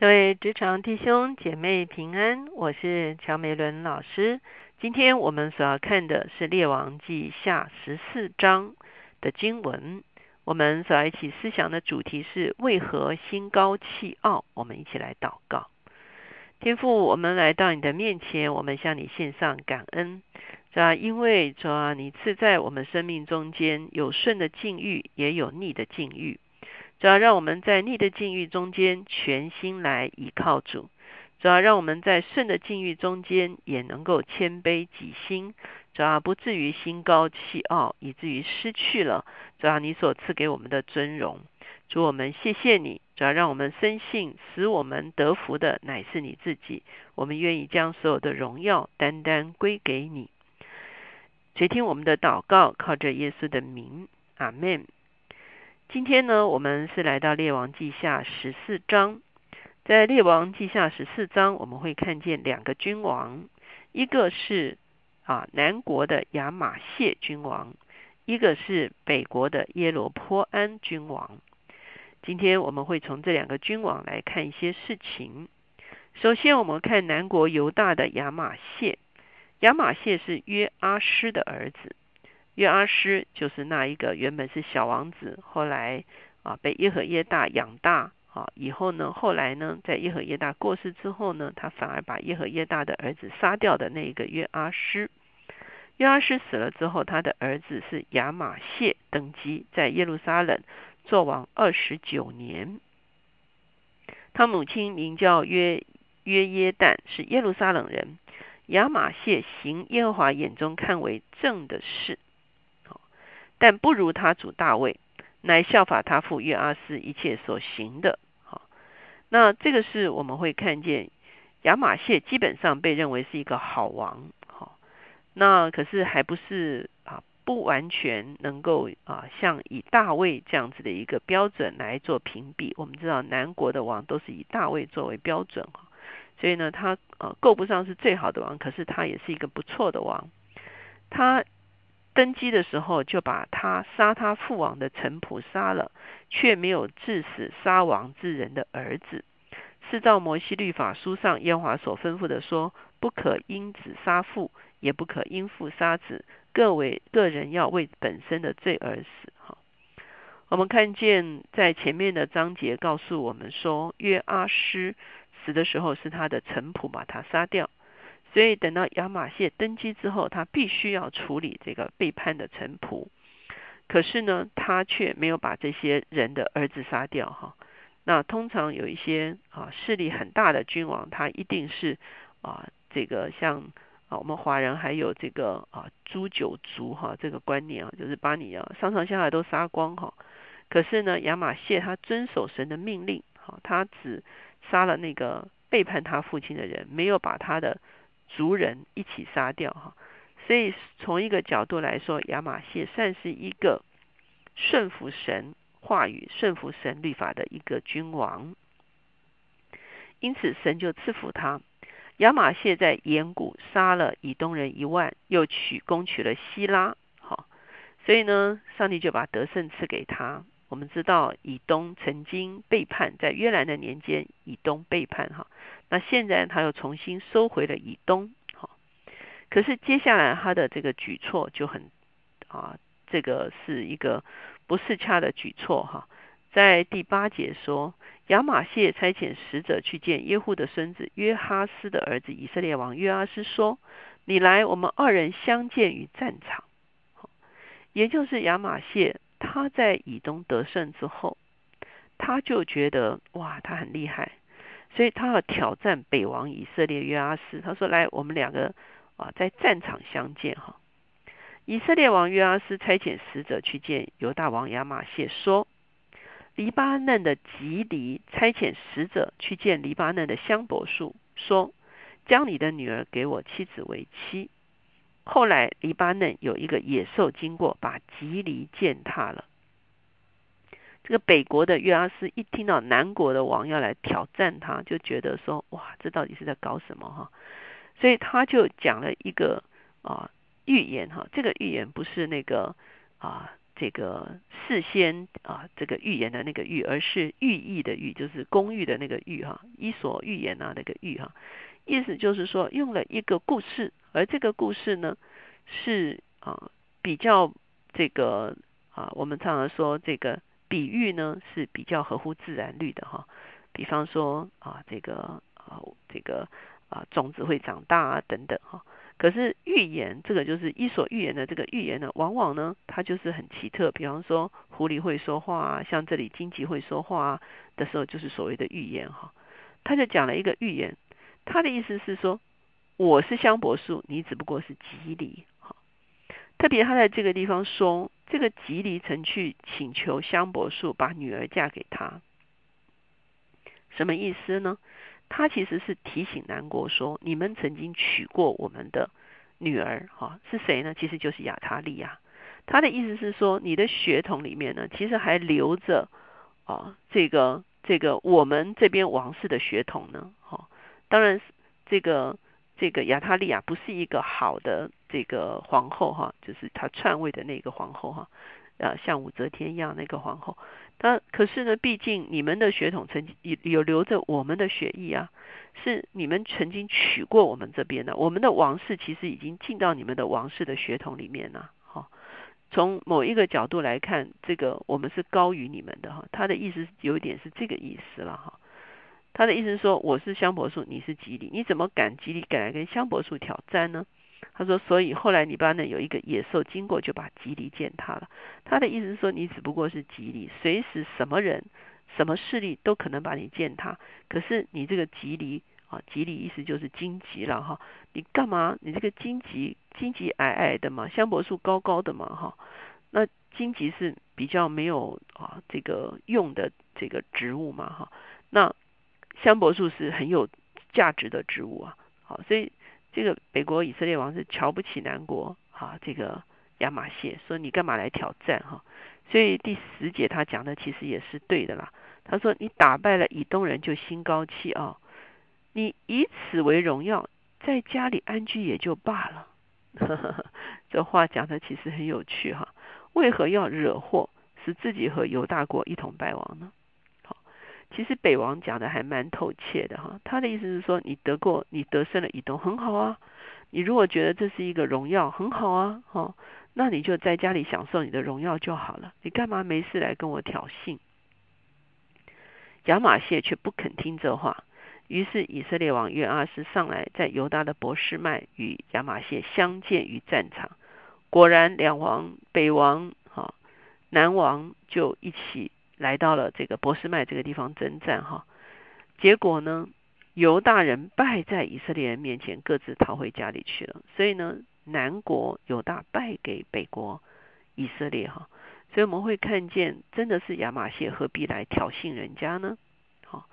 各位职场弟兄姐妹平安，我是乔美伦老师。今天我们所要看的是《列王记下》十四章的经文。我们所要一起思想的主题是为何心高气傲？我们一起来祷告。天父，我们来到你的面前，我们向你献上感恩。主啊，因为主啊，你赐在我们生命中间有顺的境遇，也有逆的境遇。主要让我们在逆的境遇中间全心来倚靠主；主要让我们在顺的境遇中间也能够谦卑己心；主要不至于心高气傲，以至于失去了主要你所赐给我们的尊荣。主我们谢谢你，主要让我们深信，使我们得福的乃是你自己。我们愿意将所有的荣耀单单归给你。垂听我们的祷告，靠着耶稣的名，阿门。今天呢，我们是来到列王记下十四章。在列王记下十四章，我们会看见两个君王，一个是啊南国的亚玛谢君王，一个是北国的耶罗坡安君王。今天我们会从这两个君王来看一些事情。首先，我们看南国犹大的亚玛谢。亚玛谢是约阿施的儿子。约阿施就是那一个原本是小王子，后来啊被耶和耶大养大啊，以后呢，后来呢，在耶和耶大过世之后呢，他反而把耶和耶大的儿子杀掉的那一个约阿施。约阿施死了之后，他的儿子是亚玛谢登基，在耶路撒冷做王二十九年。他母亲名叫约约耶旦，是耶路撒冷人。亚玛谢行耶和华眼中看为正的事。但不如他主大卫，乃效法他父约阿斯一切所行的。好，那这个是我们会看见亚玛谢基本上被认为是一个好王。好，那可是还不是啊，不完全能够啊，像以大卫这样子的一个标准来做评比。我们知道南国的王都是以大卫作为标准哈，所以呢，他呃够不上是最好的王，可是他也是一个不错的王。他。登基的时候，就把他杀他父王的臣仆杀了，却没有致死杀王之人的儿子。是照摩西律法书上耶和华所吩咐的说：不可因子杀父，也不可因父杀子，各为个人要为本身的罪而死。哈，我们看见在前面的章节告诉我们说，约阿施死的时候是他的臣仆把他杀掉。所以等到亚玛谢登基之后，他必须要处理这个背叛的臣仆。可是呢，他却没有把这些人的儿子杀掉哈。那通常有一些啊势力很大的君王，他一定是啊这个像啊我们华人还有这个啊诛九族哈这个观念啊，就是把你啊上上下下都杀光哈。可是呢，亚玛谢他遵守神的命令，哈，他只杀了那个背叛他父亲的人，没有把他的。族人一起杀掉哈，所以从一个角度来说，亚玛谢算是一个顺服神话语、顺服神律法的一个君王，因此神就赐福他。亚玛谢在岩谷杀了以东人一万，又取攻取了希拉，好，所以呢，上帝就把得胜赐给他。我们知道以东曾经背叛，在约兰的年间，以东背叛哈。那现在他又重新收回了以东，好，可是接下来他的这个举措就很啊，这个是一个不适恰的举措哈。在第八节说，亚玛谢差遣使者去见耶户的孙子约哈斯的儿子以色列王约阿斯说：“你来，我们二人相见于战场。”也就是亚玛谢他在以东得胜之后，他就觉得哇，他很厉害。所以他要挑战北王以色列约阿斯，他说：“来，我们两个啊，在战场相见哈。”以色列王约阿斯差遣使者去见犹大王亚玛谢，说：“黎巴嫩的吉黎差遣使者去见黎巴嫩的香柏树，说：将你的女儿给我妻子为妻。后来黎巴嫩有一个野兽经过，把吉黎践踏了。”这个北国的约阿斯一听到南国的王要来挑战他，就觉得说：哇，这到底是在搞什么哈？所以他就讲了一个啊预言哈。这个预言不是那个啊这个事先啊这个预言的那个预，而是寓意的寓，就是公寓的那个寓哈，伊索寓言啊那个寓哈，意思就是说用了一个故事，而这个故事呢是啊比较这个啊我们常常说这个比喻呢是比较合乎自然律的哈，比方说啊这个啊这个啊种子会长大啊等等哈。可是预言这个就是伊索寓言的这个预言呢，往往呢它就是很奇特。比方说狐狸会说话啊，像这里荆棘会说话啊的时候，就是所谓的预言哈。他就讲了一个预言，他的意思是说我是香柏树，你只不过是吉梨哈。特别他在这个地方说，这个吉梨曾去请求香柏树把女儿嫁给他，什么意思呢？他其实是提醒南国说：“你们曾经娶过我们的女儿，哈，是谁呢？其实就是亚他利亚。他的意思是说，你的血统里面呢，其实还留着啊，这个这个我们这边王室的血统呢，哈。当然，这个这个亚他利亚不是一个好的这个皇后，哈，就是她篡位的那个皇后，哈。”呃，像武则天一样那个皇后，但可是呢，毕竟你们的血统曾经有有留着我们的血裔啊，是你们曾经娶过我们这边的，我们的王室其实已经进到你们的王室的血统里面了。哈，从某一个角度来看，这个我们是高于你们的哈。他的意思有一点是这个意思了哈。他的意思是说，我是香柏树，你是吉利，你怎么敢吉利敢来跟香柏树挑战呢？他说：“所以后来黎巴嫩有一个野兽经过，就把吉利践踏了。他的意思是说，你只不过是吉利，随时什么人、什么势力都可能把你践踏。可是你这个吉利啊，吉利意思就是荆棘了哈。你干嘛？你这个荆棘，荆棘矮矮的嘛，香柏树高高的嘛哈。那荆棘是比较没有啊这个用的这个植物嘛哈。那香柏树是很有价值的植物啊。好，所以。”这个北国以色列王是瞧不起南国啊，这个亚玛谢说你干嘛来挑战哈？所以第十节他讲的其实也是对的啦。他说你打败了以东人就心高气傲，你以此为荣耀，在家里安居也就罢了。呵呵呵这话讲的其实很有趣哈。为何要惹祸，使自己和犹大国一同败亡呢？其实北王讲的还蛮透切的哈，他的意思是说，你得过，你得胜了以东很好啊。你如果觉得这是一个荣耀，很好啊，哈，那你就在家里享受你的荣耀就好了。你干嘛没事来跟我挑衅？亚玛谢却不肯听这话，于是以色列王约阿斯上来，在犹大的博士麦与亚玛谢相见于战场。果然，两王北王哈，南王就一起。来到了这个博斯麦这个地方征战哈，结果呢，犹大人败在以色列人面前，各自逃回家里去了。所以呢，南国犹大败给北国以色列哈，所以我们会看见，真的是亚玛谢何必来挑衅人家呢？好，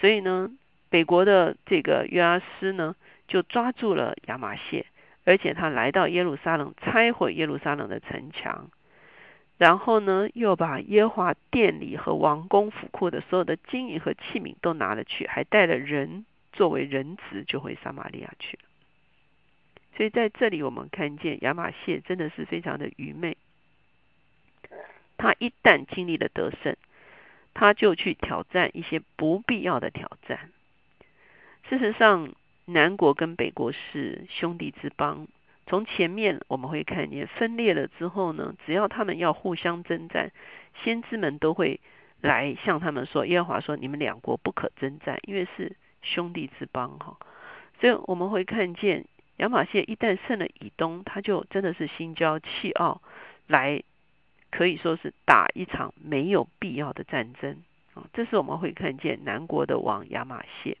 所以呢，北国的这个约阿斯呢，就抓住了亚玛谢，而且他来到耶路撒冷，拆毁耶路撒冷的城墙。然后呢，又把耶华殿里和王宫府库的所有的金银和器皿都拿了去，还带了人作为人质，就回撒玛利亚去了。所以在这里，我们看见亚玛谢真的是非常的愚昧。他一旦经历了得胜，他就去挑战一些不必要的挑战。事实上，南国跟北国是兄弟之邦。从前面我们会看见分裂了之后呢，只要他们要互相征战，先知们都会来向他们说：耶和华说，你们两国不可征战，因为是兄弟之邦哈。所以我们会看见亚玛谢一旦胜了以东，他就真的是心骄气傲，来可以说是打一场没有必要的战争啊。这是我们会看见南国的王亚玛谢。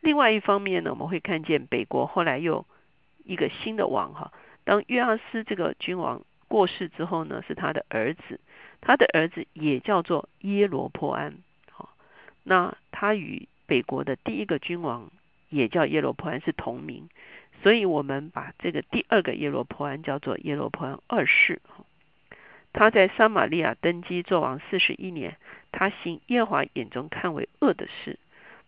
另外一方面呢，我们会看见北国后来又。一个新的王哈，当约阿斯这个君王过世之后呢，是他的儿子，他的儿子也叫做耶罗波安，好，那他与北国的第一个君王也叫耶罗波安是同名，所以我们把这个第二个耶罗波安叫做耶罗波安二世，他在撒玛利亚登基做王四十一年，他行耶和华眼中看为恶的事，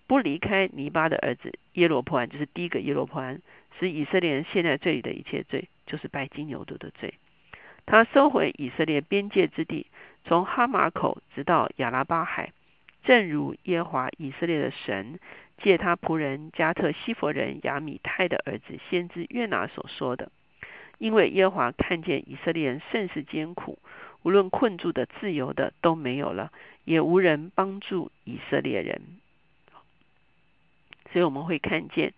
不离开尼巴的儿子耶罗波安，就是第一个耶罗波安。使以色列人现在罪的一切罪，就是拜金牛犊的罪。他收回以色列边界之地，从哈马口直到亚拉巴海，正如耶华以色列的神借他仆人加特西佛人亚米泰的儿子先知约拿所说的。因为耶华看见以色列人甚是艰苦，无论困住的、自由的都没有了，也无人帮助以色列人。所以我们会看见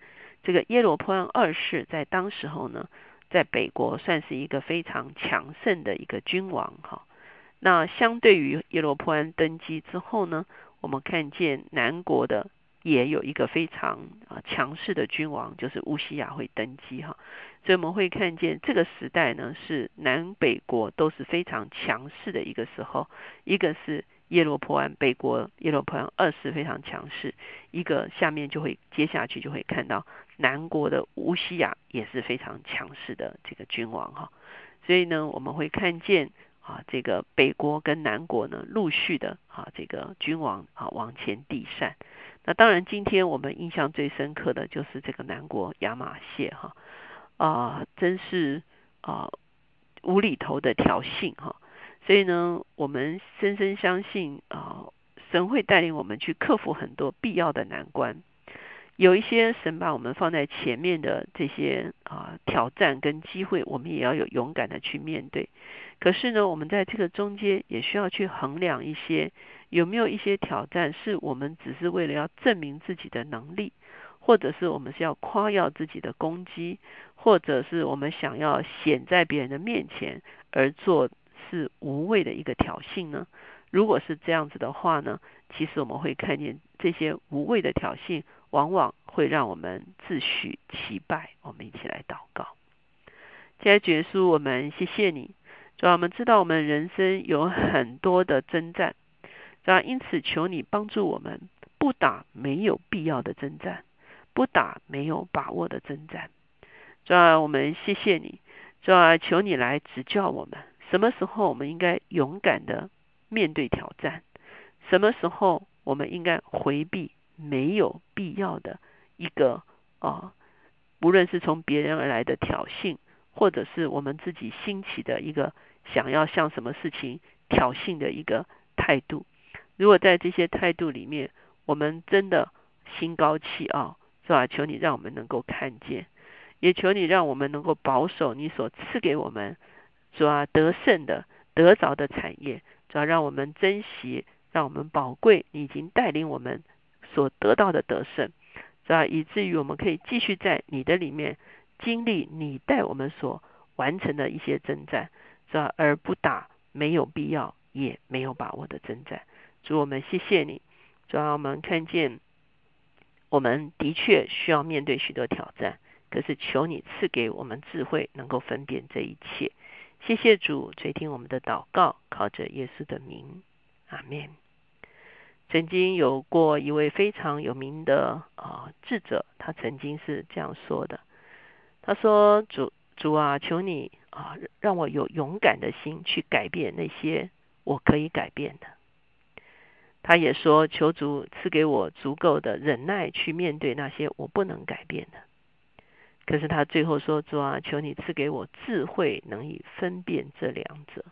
这个耶罗波安二世在当时候呢，在北国算是一个非常强盛的一个君王哈。那相对于耶罗波安登基之后呢，我们看见南国的也有一个非常啊强势的君王，就是乌西亚会登基哈。所以我们会看见这个时代呢，是南北国都是非常强势的一个时候。一个是耶罗波安北国耶罗波安二世非常强势，一个下面就会接下去就会看到南国的乌西亚也是非常强势的这个君王哈。所以呢，我们会看见啊，这个北国跟南国呢陆续的啊这个君王啊往前递善。那当然，今天我们印象最深刻的就是这个南国亚马谢哈。啊，真是啊无厘头的挑衅哈！所以呢，我们深深相信啊，神会带领我们去克服很多必要的难关。有一些神把我们放在前面的这些啊挑战跟机会，我们也要有勇敢的去面对。可是呢，我们在这个中间也需要去衡量一些有没有一些挑战，是我们只是为了要证明自己的能力。或者是我们是要夸耀自己的攻击，或者是我们想要显在别人的面前而做是无谓的一个挑衅呢？如果是这样子的话呢，其实我们会看见这些无谓的挑衅，往往会让我们自诩其败。我们一起来祷告，接下结束，我们谢谢你，主要我们知道我们人生有很多的征战，主要因此求你帮助我们，不打没有必要的征战。不打没有把握的征战，主啊，我们谢谢你，主啊，求你来指教我们，什么时候我们应该勇敢的面对挑战，什么时候我们应该回避没有必要的一个啊，无论是从别人而来的挑衅，或者是我们自己兴起的一个想要向什么事情挑衅的一个态度。如果在这些态度里面，我们真的心高气傲。是吧？求你让我们能够看见，也求你让我们能够保守你所赐给我们，主啊得胜的得着的产业，主要让我们珍惜，让我们宝贵你已经带领我们所得到的得胜，是吧？以至于我们可以继续在你的里面经历你带我们所完成的一些征战，是吧？而不打没有必要也没有把握的征战。主我们谢谢你，主要我们看见。我们的确需要面对许多挑战，可是求你赐给我们智慧，能够分辨这一切。谢谢主垂听我们的祷告，靠着耶稣的名，阿门。曾经有过一位非常有名的啊智者，他曾经是这样说的：“他说，主主啊，求你啊，让我有勇敢的心去改变那些我可以改变的。”他也说：“求主赐给我足够的忍耐，去面对那些我不能改变的。”可是他最后说：“主啊，求你赐给我智慧，能以分辨这两者。”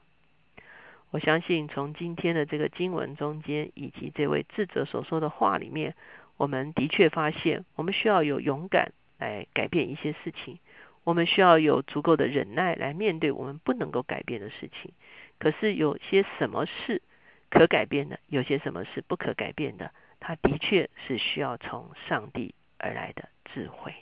我相信从今天的这个经文中间，以及这位智者所说的话里面，我们的确发现，我们需要有勇敢来改变一些事情，我们需要有足够的忍耐来面对我们不能够改变的事情。可是有些什么事？可改变的，有些什么是不可改变的，它的确是需要从上帝而来的智慧。